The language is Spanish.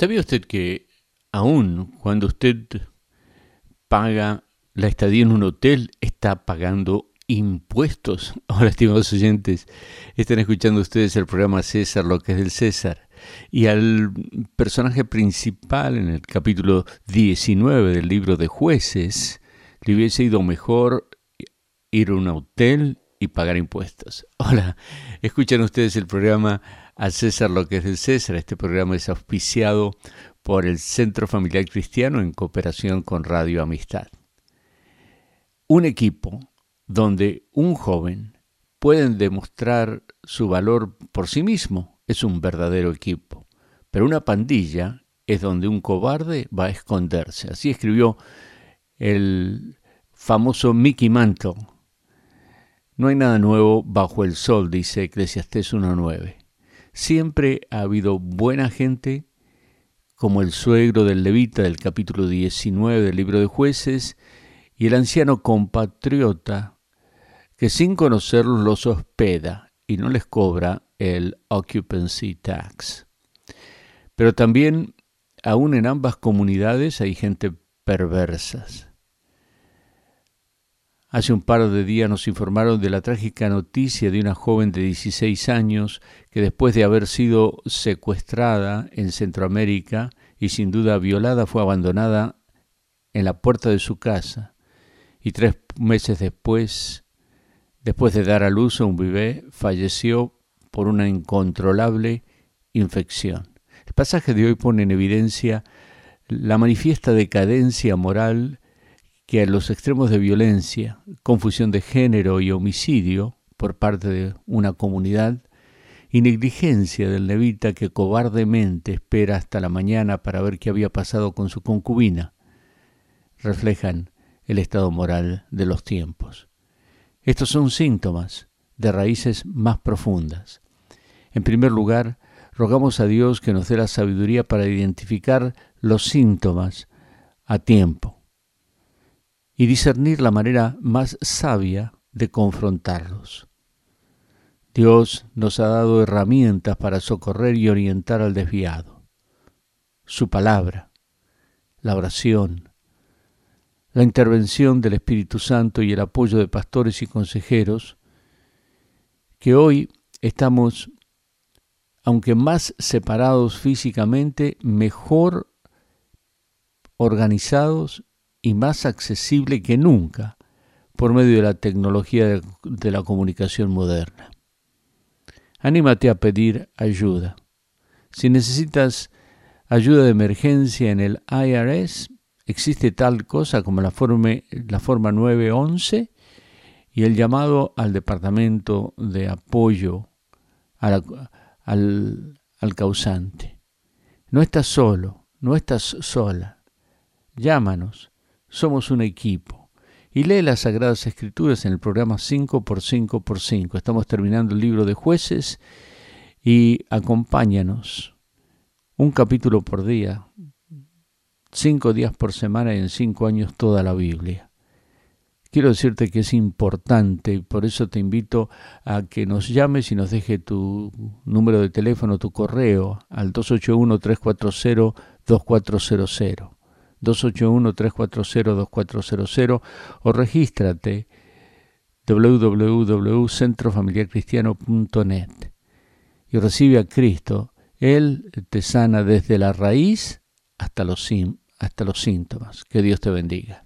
¿Sabía usted que aún cuando usted paga la estadía en un hotel, está pagando impuestos? Ahora, estimados oyentes, están escuchando ustedes el programa César, lo que es del César. Y al personaje principal en el capítulo 19 del libro de jueces, le hubiese ido mejor ir a un hotel y pagar impuestos. Hola, escuchan ustedes el programa al César lo que es del César. Este programa es auspiciado por el Centro Familiar Cristiano en cooperación con Radio Amistad. Un equipo donde un joven puede demostrar su valor por sí mismo es un verdadero equipo, pero una pandilla es donde un cobarde va a esconderse. Así escribió el famoso Mickey Mantle. No hay nada nuevo bajo el sol, dice Eclesiastés 1.9. Siempre ha habido buena gente, como el suegro del levita del capítulo 19 del libro de jueces, y el anciano compatriota, que sin conocerlos los hospeda y no les cobra el occupancy tax. Pero también, aún en ambas comunidades hay gente perversas. Hace un par de días nos informaron de la trágica noticia de una joven de 16 años que después de haber sido secuestrada en Centroamérica y sin duda violada fue abandonada en la puerta de su casa y tres meses después, después de dar a luz a un bebé, falleció por una incontrolable infección. El pasaje de hoy pone en evidencia la manifiesta decadencia moral que a los extremos de violencia, confusión de género y homicidio por parte de una comunidad y negligencia del levita que cobardemente espera hasta la mañana para ver qué había pasado con su concubina, reflejan el estado moral de los tiempos. Estos son síntomas de raíces más profundas. En primer lugar, rogamos a Dios que nos dé la sabiduría para identificar los síntomas a tiempo y discernir la manera más sabia de confrontarlos. Dios nos ha dado herramientas para socorrer y orientar al desviado. Su palabra, la oración, la intervención del Espíritu Santo y el apoyo de pastores y consejeros, que hoy estamos, aunque más separados físicamente, mejor organizados y más accesible que nunca por medio de la tecnología de, la comunicación moderna. Anímate a pedir ayuda. Si necesitas ayuda de emergencia en el IRS, existe tal cosa como la forma, la forma 911 y el llamado al Departamento de Apoyo al, al causante. No estás solo, no estás sola. Llámanos somos un equipo. Y lee las Sagradas Escrituras en el programa 5x5x5. Estamos terminando el libro de jueces y acompáñanos un capítulo por día, cinco días por semana y en cinco años toda la Biblia. Quiero decirte que es importante y por eso te invito a que nos llames y nos deje tu número de teléfono, tu correo al 281-340-2400. 281-340-2400 o regístrate www.centrofamiliarcristiano.net y recibe a Cristo. Él te sana desde la raíz hasta los, hasta los síntomas. Que Dios te bendiga.